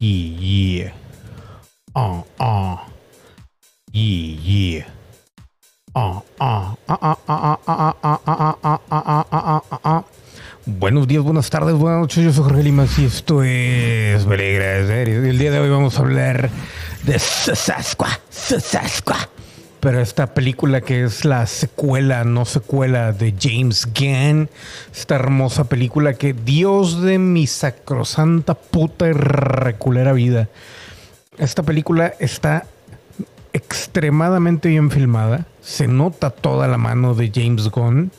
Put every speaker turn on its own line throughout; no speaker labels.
Yeah, yeah. Uh, uh. Yeah, yeah. Uh, uh, uh, Buenos días, buenas tardes, buenas noches. Yo soy Jorge Limas y esto es Me. El día de hoy vamos a hablar de Sasqua, Sasqua. Pero esta película que es la secuela, no secuela de James Gunn. Esta hermosa película que Dios de mi sacrosanta puta y reculera vida. Esta película está extremadamente bien filmada. Se nota toda la mano de James Gunn.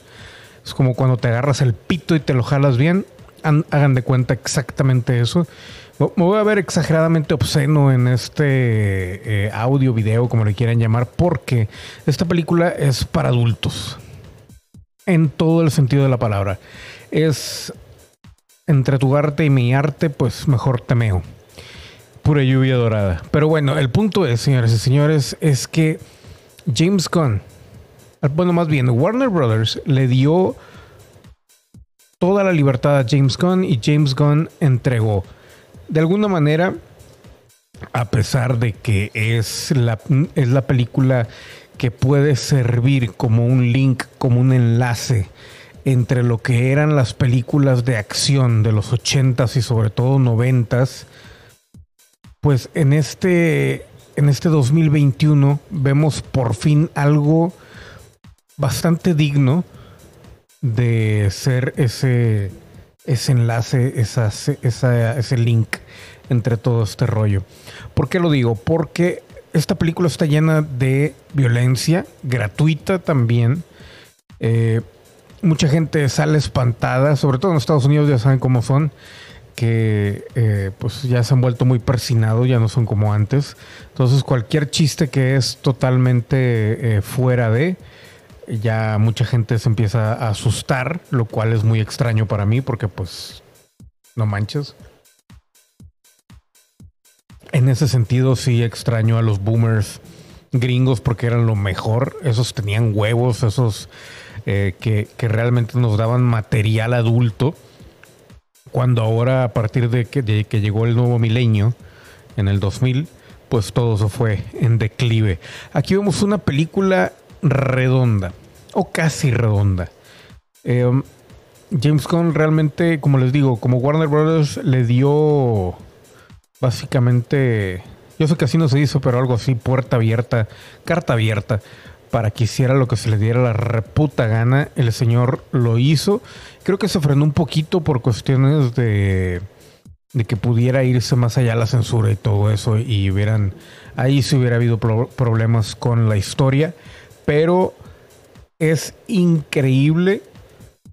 Es como cuando te agarras el pito y te lo jalas bien. Hagan de cuenta exactamente eso. Me voy a ver exageradamente obsceno en este eh, audio, video, como le quieran llamar, porque esta película es para adultos. En todo el sentido de la palabra. Es entre tu arte y mi arte, pues mejor te meo. Pura lluvia dorada. Pero bueno, el punto es, señores y señores, es que James Gunn, bueno, más bien, Warner Brothers le dio toda la libertad a James Gunn y James Gunn entregó. De alguna manera, a pesar de que es la, es la película que puede servir como un link, como un enlace entre lo que eran las películas de acción de los 80s y sobre todo 90s, pues en este, en este 2021 vemos por fin algo bastante digno de ser ese, ese enlace, esa, esa- ese link entre todo este rollo. ¿Por qué lo digo? Porque esta película está llena de violencia, gratuita también. Eh, mucha gente sale espantada, sobre todo en Estados Unidos ya saben cómo son, que eh, pues ya se han vuelto muy persinados, ya no son como antes. Entonces cualquier chiste que es totalmente eh, fuera de, ya mucha gente se empieza a asustar, lo cual es muy extraño para mí porque pues no manches. En ese sentido sí extraño a los boomers gringos porque eran lo mejor, esos tenían huevos, esos eh, que, realmente nos daban material adulto, cuando ahora a partir de que, llegó el nuevo milenio, en el 2000, pues todo se fue en declive. Aquí vemos una película redonda, o casi redonda. Eh, James Gunn realmente, como les digo, como Warner Brothers le dio básicamente, yo sé que así no se hizo, pero algo así, puerta abierta, carta abierta, para que hiciera lo que se le diera la reputa gana. El señor lo hizo. Creo que se frenó un poquito por cuestiones de, de que pudiera irse más allá la censura y todo eso, y hubieran, ahí sí hubiera habido pro- problemas con la historia, pero es increíble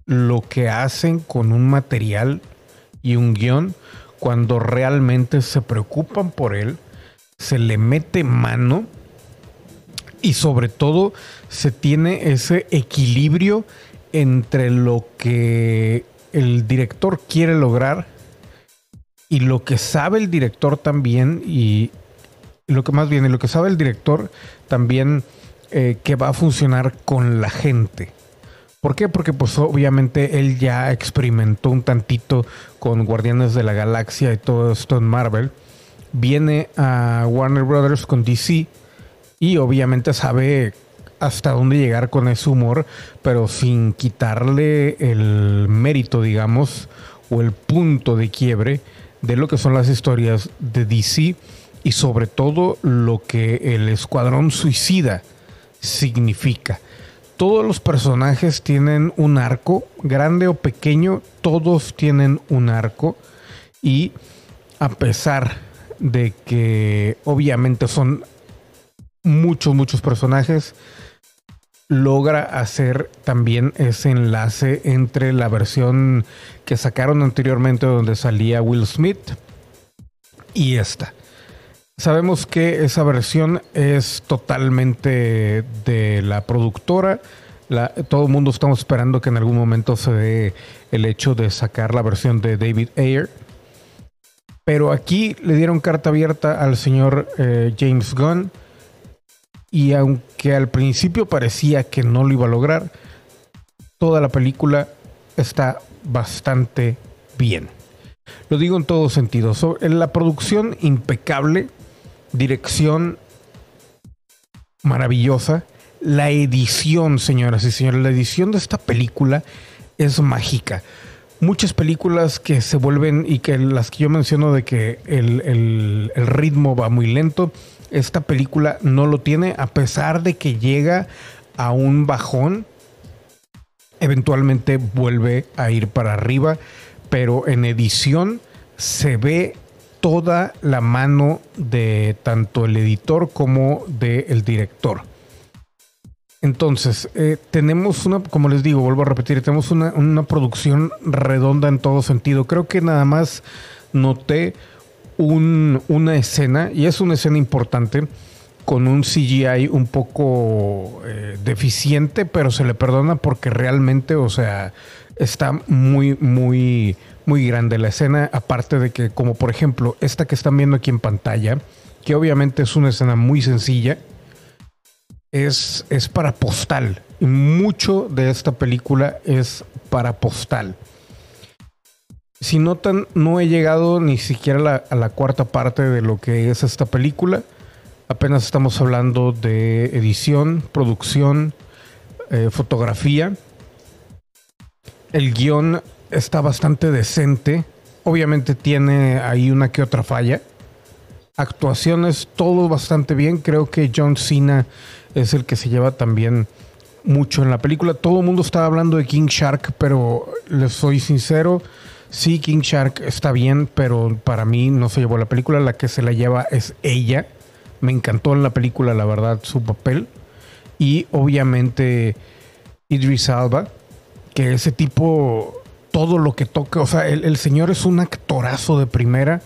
lo que hacen con un material y un guion cuando realmente se preocupan por él, se le mete mano y sobre todo se tiene ese equilibrio entre lo que el director quiere lograr y lo que sabe el director también y lo que más bien y lo que sabe el director también eh, que va a funcionar con la gente. ¿Por qué? Porque pues obviamente él ya experimentó un tantito con Guardianes de la Galaxia y todo esto en Marvel. Viene a Warner Brothers con DC y obviamente sabe hasta dónde llegar con ese humor, pero sin quitarle el mérito, digamos, o el punto de quiebre de lo que son las historias de DC y sobre todo lo que el Escuadrón Suicida significa. Todos los personajes tienen un arco, grande o pequeño, todos tienen un arco y a pesar de que obviamente son muchos, muchos personajes, logra hacer también ese enlace entre la versión que sacaron anteriormente donde salía Will Smith y esta. Sabemos que esa versión es totalmente de la productora. Todo el mundo estamos esperando que en algún momento se dé el hecho de sacar la versión de David Ayer. Pero aquí le dieron carta abierta al señor eh, James Gunn. Y aunque al principio parecía que no lo iba a lograr, toda la película está bastante bien. Lo digo en todos sentidos. En la producción impecable, dirección maravillosa, la edición, señoras y señores, la edición de esta película es mágica. Muchas películas que se vuelven y que las que yo menciono de que el, el ritmo va muy lento, esta película no lo tiene a pesar de que llega a un bajón, eventualmente vuelve a ir para arriba, pero en edición se ve toda la mano de tanto el editor como del director. Entonces, eh, tenemos una, como les digo, vuelvo a repetir, tenemos una, una, producción redonda en todo sentido. Creo que nada más noté un, una escena, y es una escena importante, con un CGI un poco eh, deficiente, pero se le perdona porque realmente, o sea, está muy, muy, muy grande la escena. Aparte de que, como por ejemplo, esta que están viendo aquí en pantalla, que obviamente es una escena muy sencilla, es, es para postal. Y mucho de esta película es para postal. Si notan, no he llegado ni siquiera a la, cuarta parte de lo que es esta película. Apenas estamos hablando de edición, producción, eh, fotografía. El guion está bastante decente. Obviamente tiene ahí una que otra falla. Actuaciones, todo bastante bien. Creo que John Cena es el que se lleva también mucho en la película. Todo el mundo estaba hablando de King Shark, pero les soy sincero Sí, King Shark está bien, pero para mí no se llevó la película. La que se la lleva es ella. Me encantó en la película, la verdad, su papel. Y obviamente Idris Alba, que ese tipo, todo lo que toca, o sea, el, señor es un actorazo de primera.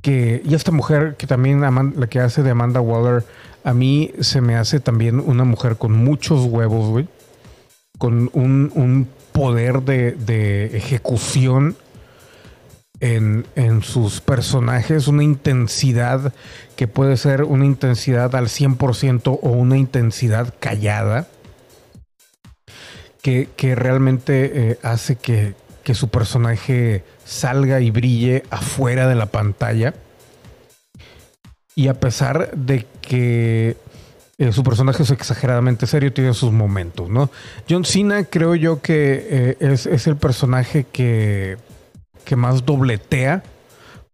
Que, y esta mujer que también, la que hace de Amanda Waller, a mí se me hace también una mujer con muchos huevos, güey. Con un, poder de, ejecución en, sus personajes, una intensidad que puede ser una intensidad al 100% o una intensidad callada, que, realmente eh, hace que, que su personaje salga y brille afuera de la pantalla. Y a pesar de que eh, su personaje es exageradamente serio, tiene sus momentos, ¿no? John Cena creo yo que eh, es, el personaje que, que más dobletea,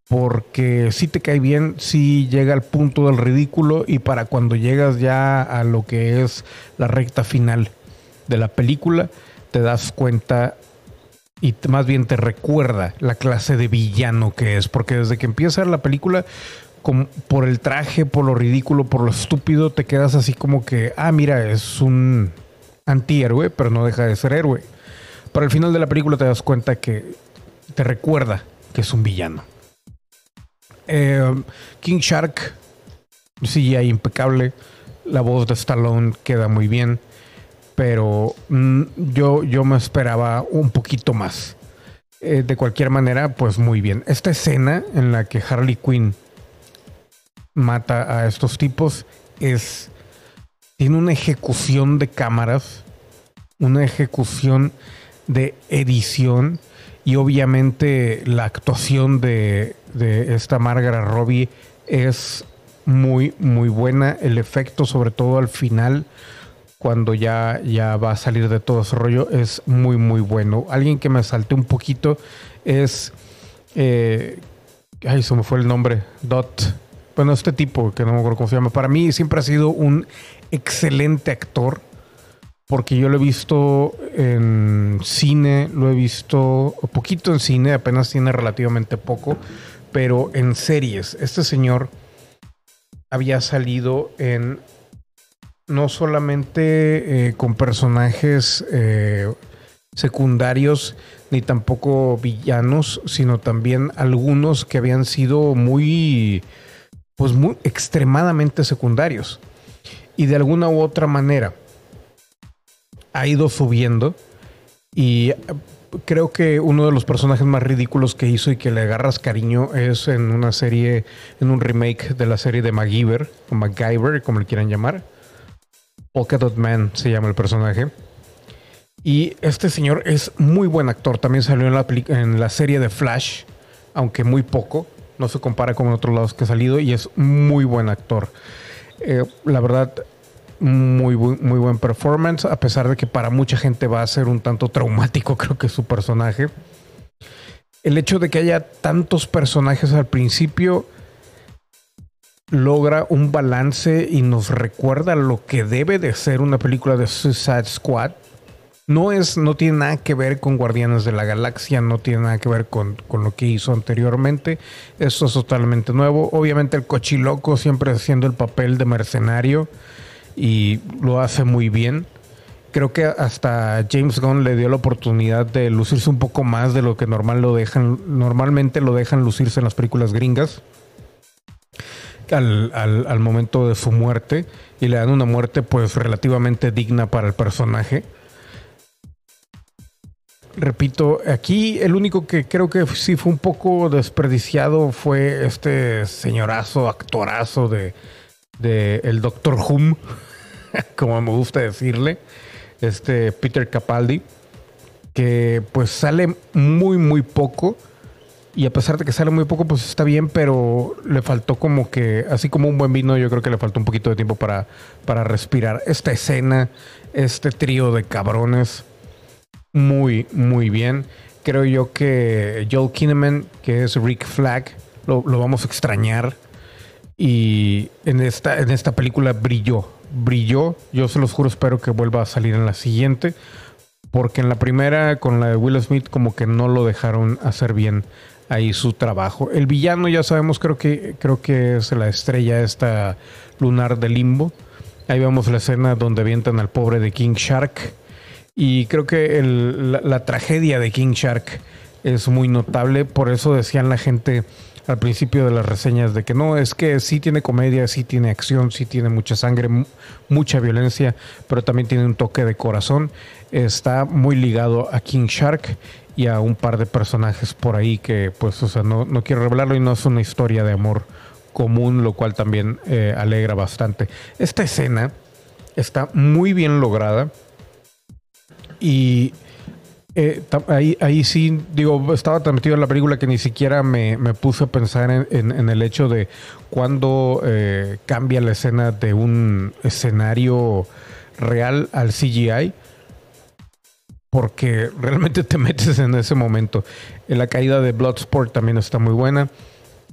porque si te cae bien, si llega al punto del ridículo y para cuando llegas ya a lo que es la recta final de la película, te das cuenta y más bien te recuerda la clase de villano que es, porque desde que empieza la película por el traje, por lo ridículo, por lo estúpido, te quedas así como que, ah, mira, es un antihéroe, pero no deja de ser héroe. Para el final de la película te das cuenta que te recuerda que es un villano. Eh, King Shark, sí, hay impecable. La voz de Stallone queda muy bien. Pero mm, yo, yo me esperaba un poquito más. Eh, de cualquier manera, pues muy bien. Esta escena en la que Harley Quinn mata a estos tipos es tiene una ejecución de cámaras, una ejecución de edición y obviamente la actuación de, de esta Margaret Robbie es muy muy buena, el efecto sobre todo al final cuando ya, ya va a salir de todo ese rollo es muy muy bueno. Alguien que me salte un poquito es eh, ay, se me fue el nombre, Dot bueno, este tipo, que no me acuerdo cómo se llama, para mí siempre ha sido un excelente actor, porque yo lo he visto en cine, lo he visto poquito en cine, apenas tiene relativamente poco, pero en series. Este señor había salido en no solamente eh, con personajes eh, secundarios ni tampoco villanos, sino también algunos que habían sido muy pues muy extremadamente secundarios. Y de alguna u otra manera ha ido subiendo y eh, creo que uno de los personajes más ridículos que hizo y que le agarras cariño es en una serie, en un remake de la serie de MacGyver, o MacGyver, como le quieran llamar. Polka Dot Man se llama el personaje. Y este señor es muy buen actor. También salió en la, serie de Flash aunque muy poco. No se compara con otros lados que ha salido y es muy buen actor. Eh, la verdad, muy, muy buen performance, a pesar de que para mucha gente va a ser un tanto traumático, creo que su personaje. El hecho de que haya tantos personajes al principio logra un balance y nos recuerda lo que debe de ser una película de Suicide Squad. No es, no tiene nada que ver con Guardianes de la Galaxia, no tiene nada que ver con, con lo que hizo anteriormente. Esto es totalmente nuevo. Obviamente el cochiloco siempre haciendo el papel de mercenario y lo hace muy bien. Creo que hasta James Gunn le dio la oportunidad de lucirse un poco más de lo que normal lo dejan, normalmente lo dejan lucirse en las películas gringas. Al, al, momento de su muerte y le dan una muerte pues relativamente digna para el personaje. Repito, aquí el único que creo que sí fue un poco desperdiciado fue este señorazo, actorazo de, de el Doctor Whom, como me gusta decirle, este Peter Capaldi, que pues sale muy, muy poco. Y a pesar de que sale muy poco, pues está bien, pero le faltó como que, así como un buen vino, yo creo que le faltó un poquito de tiempo para, para respirar. Esta escena, este trío de cabrones, muy, muy bien. Creo yo que Joel Kinnaman, que es Rick Flag, lo, lo vamos a extrañar. Y en esta, en esta película brilló, brilló. Yo se los juro, espero que vuelva a salir en la siguiente. Porque en la primera, con la de Will Smith, como que no lo dejaron hacer bien ahí su trabajo. El villano, ya sabemos, creo que, creo que es la estrella esta lunar de limbo. Ahí vemos la escena donde avientan al pobre de King Shark. Y creo que la tragedia de King Shark es muy notable. Por eso decían la gente al principio de las reseñas de que no, es que sí tiene comedia, sí tiene acción, sí tiene mucha sangre, mucha violencia, pero también tiene un toque de corazón. Está muy ligado a King Shark y a un par de personajes por ahí que, pues, o sea, no, no quiero revelarlo y no es una historia de amor común, lo cual también eh, alegra bastante. Esta escena está muy bien lograda y eh, ahí, ahí sí, digo, estaba tan metido en la película que ni siquiera me, puse a pensar en, el hecho de cuando eh, cambia la escena de un escenario real al CGI, porque realmente te metes en ese momento. En la caída de Bloodsport también está muy buena.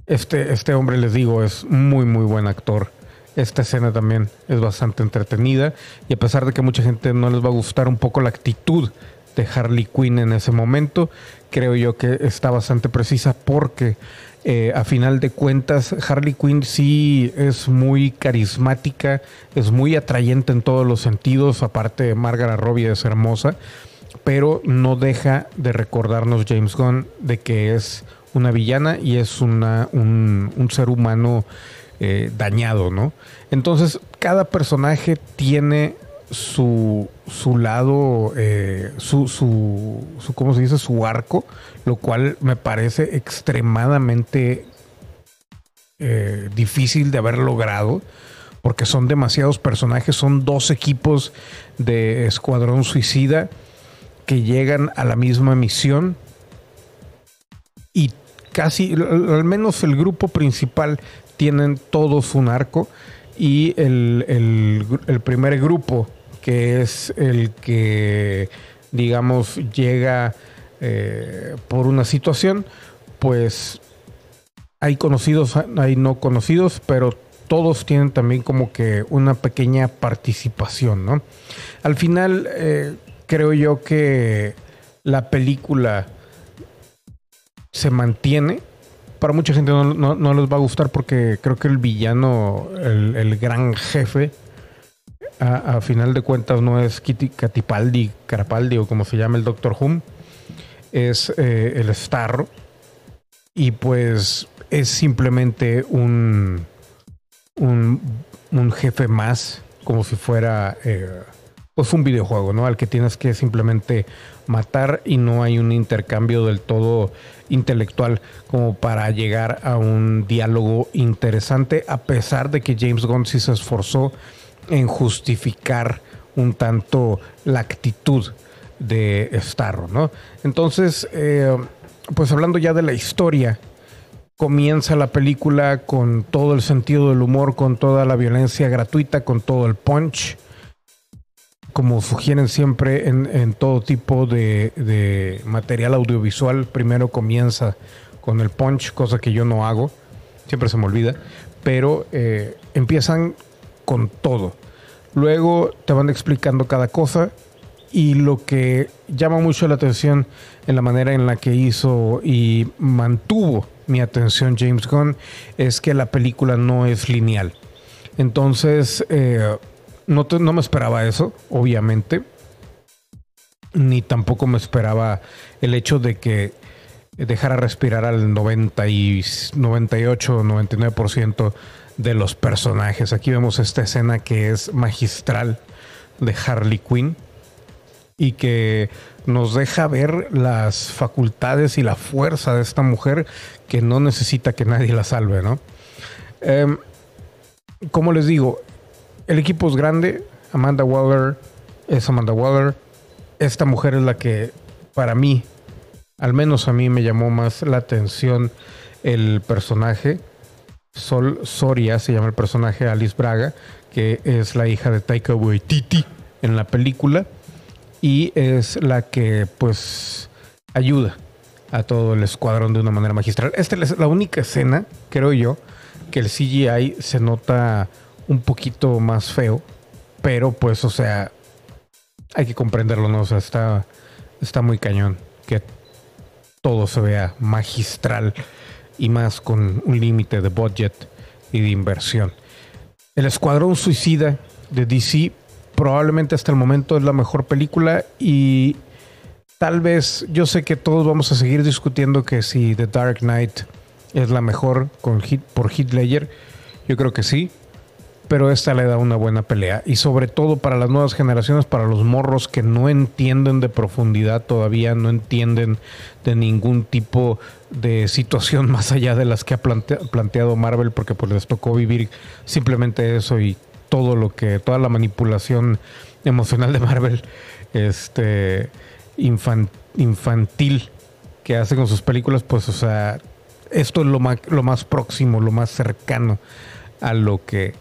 Este, este hombre, les digo, es muy, muy buen actor. Esta escena también es bastante entretenida y a pesar de que mucha gente no les va a gustar un poco la actitud de Harley Quinn en ese momento. Creo yo que está bastante precisa porque eh, a final de cuentas Harley Quinn sí es muy carismática, es muy atrayente en todos los sentidos, aparte de Margaret Robbie es hermosa, pero no deja de recordarnos James Gunn de que es una villana y es una, un, ser humano eh, dañado, ¿no? Entonces cada personaje tiene su, su lado, eh, su, su, ¿cómo se dice? Su arco, lo cual me parece extremadamente eh, difícil de haber logrado, porque son demasiados personajes, son dos equipos de Escuadrón Suicida que llegan a la misma misión y casi, al menos el grupo principal, tienen todos un arco y el, el, primer grupo que es el que, digamos, llega eh, por una situación, pues hay conocidos, hay no conocidos, pero todos tienen también como que una pequeña participación, ¿no? Al final, eh, creo yo que la película se mantiene. Para mucha gente no, les va a gustar porque creo que el villano, el gran jefe, a, final de cuentas no es Kitty Catipaldi, Carapaldi o como se llama el Doctor Who, es eh, el Starro. Y pues es simplemente un, un, jefe más, como si fuera eh, pues un videojuego, ¿no? Al que tienes que simplemente matar y no hay un intercambio del todo intelectual como para llegar a un diálogo interesante, a pesar de que James Gunn se esforzó en justificar un tanto la actitud de Starro, ¿no? Entonces, eh, pues hablando ya de la historia comienza la película con todo el sentido del humor, con toda la violencia gratuita, con todo el punch, como sugieren siempre en, todo tipo de, material audiovisual. Primero comienza con el punch, cosa que yo no hago, siempre se me olvida, pero eh, empiezan con todo. Luego te van explicando cada cosa y lo que llama mucho la atención en la manera en la que hizo y mantuvo mi atención James Gunn es que la película no es lineal. Entonces, eh, no, no me esperaba eso, obviamente. Ni tampoco me esperaba el hecho de que dejara respirar al 90 y 98 99% de los personajes. Aquí vemos esta escena que es magistral de Harley Quinn y que nos deja ver las facultades y la fuerza de esta mujer que no necesita que nadie la salve, ¿no? Em, como les digo, el equipo es grande. Amanda Waller es Amanda Waller. Esta mujer es la que, para mí, al menos a mí me llamó más la atención el personaje. Sol Soria se llama el personaje Alice Braga, que es la hija de Taika Waititi en la película y es la que pues ayuda a todo el escuadrón de una manera magistral. Esta es la única escena, creo yo, que el CGI se nota un poquito más feo, pero pues, o sea, hay que comprenderlo, ¿no? O sea, está, está muy cañón que todo se vea magistral y más con un límite de budget y de inversión. El Escuadrón Suicida de DC probablemente hasta el momento es la mejor película y tal vez yo sé que todos vamos a seguir discutiendo que si The Dark Knight es la mejor con hit, por Hitler. Yo creo que sí, pero esta le da una buena pelea. Y sobre todo para las nuevas generaciones, para los morros que no entienden de profundidad todavía, no entienden de ningún tipo de situación más allá de las que ha planteado Marvel porque pues les tocó vivir simplemente eso y todo lo que, toda la manipulación emocional de Marvel, este infantil que hace con sus películas, pues, o sea, esto es lo más, lo más próximo, lo más cercano a lo que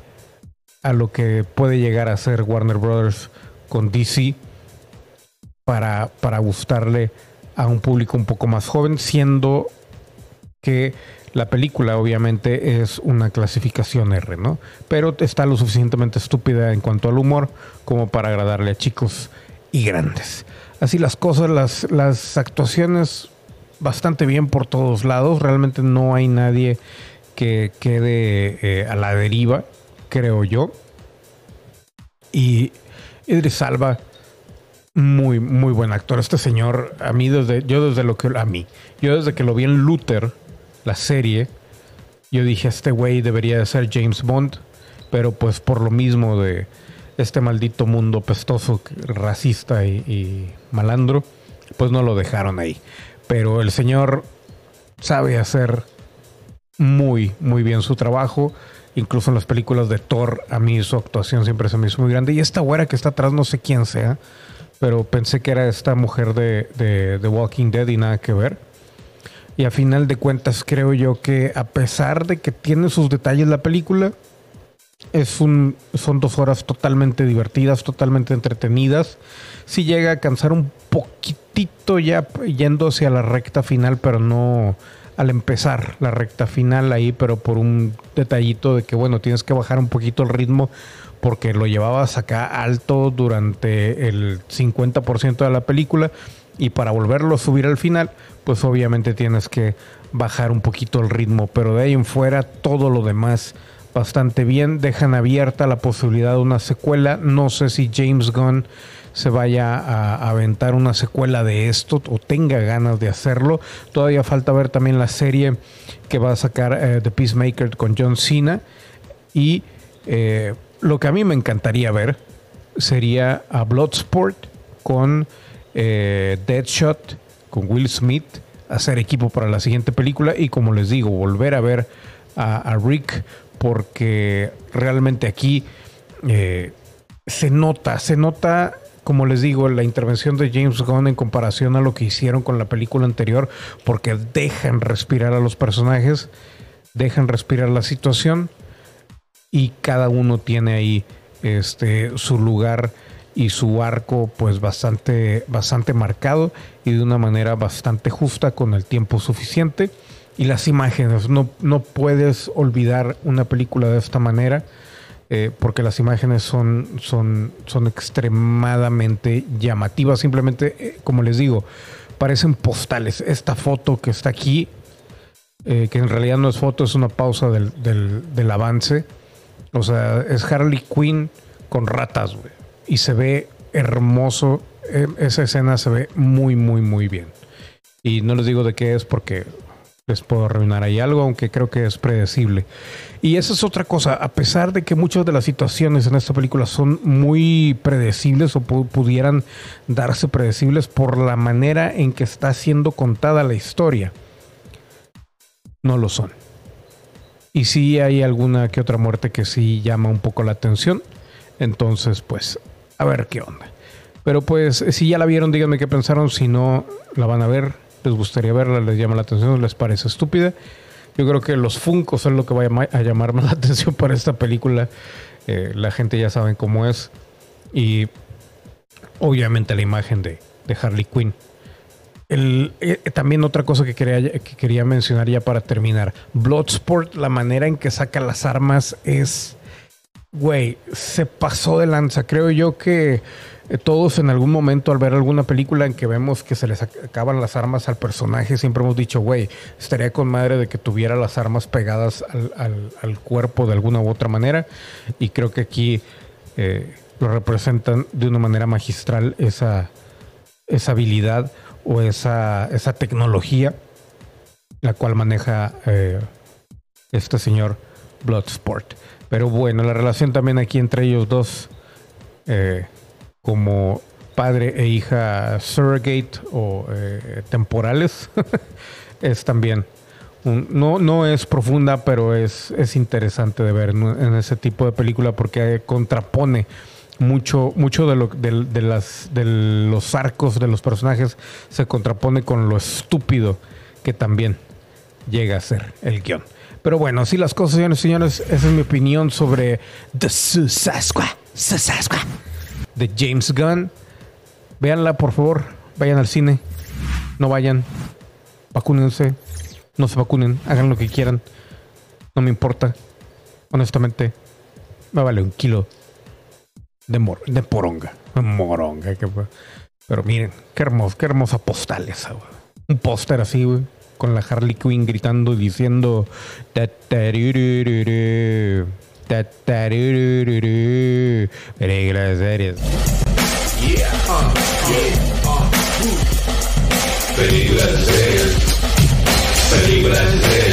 a lo que puede llegar a ser Warner Brothers con DC para, para gustarle a un público un poco más joven, siendo que la película obviamente es una clasificación R, ¿no? Pero está lo suficientemente estúpida en cuanto al humor como para agradarle a chicos y grandes. Así las cosas, las, las actuaciones bastante bien por todos lados. Realmente no hay nadie que quede eh, a la deriva, creo yo. Y Idris Alba, muy, muy buen actor. Este señor, a mí desde, yo desde lo que, a mí, yo desde que lo vi en Luther, la serie, yo dije, este güey debería de ser James Bond, pero pues por lo mismo de este maldito mundo pestoso, racista y, malandro, pues no lo dejaron ahí. Pero el señor sabe hacer muy, muy bien su trabajo. Incluso en las películas de Thor, a mí su actuación siempre se me hizo muy grande. Y esta güera que está atrás, no sé quién sea, pero pensé que era esta mujer de, de The Walking Dead y nada que ver. Y a final de cuentas creo yo que a pesar de que tiene sus detalles la película, es un, son dos horas totalmente divertidas, totalmente entretenidas. Sí llega a cansar un poquitito ya yendo hacia la recta final, pero no al empezar la recta final ahí, pero por un detallito de que, bueno, tienes que bajar un poquito el ritmo porque lo llevabas acá alto durante el 50% de la película y para volverlo a subir al final, pues obviamente tienes que bajar un poquito el ritmo, pero de ahí en fuera todo lo demás bastante bien, dejan abierta la posibilidad de una secuela, no sé si James Gunn se vaya a aventar una secuela de esto o tenga ganas de hacerlo. Todavía falta ver también la serie que va a sacar eh, The Peacemaker con John Cena. Y eh, lo que a mí me encantaría ver sería a Bloodsport con eh, Deadshot con Will Smith, hacer equipo para la siguiente película y como les digo, volver a ver a, Rick porque realmente aquí eh, se nota, se nota como les digo, la intervención de James Gunn en comparación a lo que hicieron con la película anterior, porque dejan respirar a los personajes, dejan respirar la situación y cada uno tiene ahí este, su lugar y su arco pues bastante, bastante marcado y de una manera bastante justa con el tiempo suficiente. Y las imágenes, no, no puedes olvidar una película de esta manera eh, porque las imágenes son, son, son extremadamente llamativas. Simplemente, eh, como les digo, parecen postales. Esta foto que está aquí, eh, que en realidad no es foto, es una pausa del, del, avance. O sea, es Harley Quinn con ratas, güey. Y se ve hermoso. esa escena se ve muy, muy, muy bien. Y no les digo de qué es porque les puedo arruinar ahí algo, aunque creo que es predecible. Y esa es otra cosa, a pesar de que muchas de las situaciones en esta película son muy predecibles o pudieran darse predecibles por la manera en que está siendo contada la historia, no lo son. Y si hay alguna que otra muerte que sí llama un poco la atención, entonces pues a ver qué onda. Pero pues si ya la vieron, díganme qué pensaron, si no la van a ver, les gustaría verla, les llama la atención, les parece estúpida yo creo que los Funcos son lo que va a llamar más la atención para esta película. Eh, la gente ya sabe cómo es. Y obviamente la imagen de, Harley Quinn. El, eh, también otra cosa que quería, que quería mencionar ya para terminar. Bloodsport, la manera en que saca las armas es... Güey, se pasó de lanza. Creo yo que eh, todos en algún momento al ver alguna película en que vemos que se les acaban las armas al personaje, siempre hemos dicho, güey, estaría con madre de que tuviera las armas pegadas al, cuerpo de alguna u otra manera. Y creo que aquí eh, lo representan de una manera magistral esa, esa habilidad o esa, esa tecnología la cual maneja eh, este señor Bloodsport. Pero bueno, la relación también aquí entre ellos dos como padre e hija surrogate o eh, temporales es también no, no es profunda, pero es, es interesante de ver en ese tipo de película porque contrapone mucho, mucho de, lo, de, las, de los arcos de los personajes se contrapone con lo estúpido que también llega a ser el guion. Pero bueno, así las cosas, señores y señores, esa es mi opinión sobre The Suicide Squad de James Gunn. Véanla, por favor. Vayan al cine. No vayan. Vacúnense. No se vacunen. Hagan lo que quieran. No me importa. Honestamente, me vale un kilo de, mor de poronga. Moronga. Pero miren, qué hermoso, qué hermosa postal esa, Un póster así, güey. Con la Harley Quinn gritando y diciendo. Películas series. Yeah, uh, yeah, uh, Películas series. Películas series. Películas series.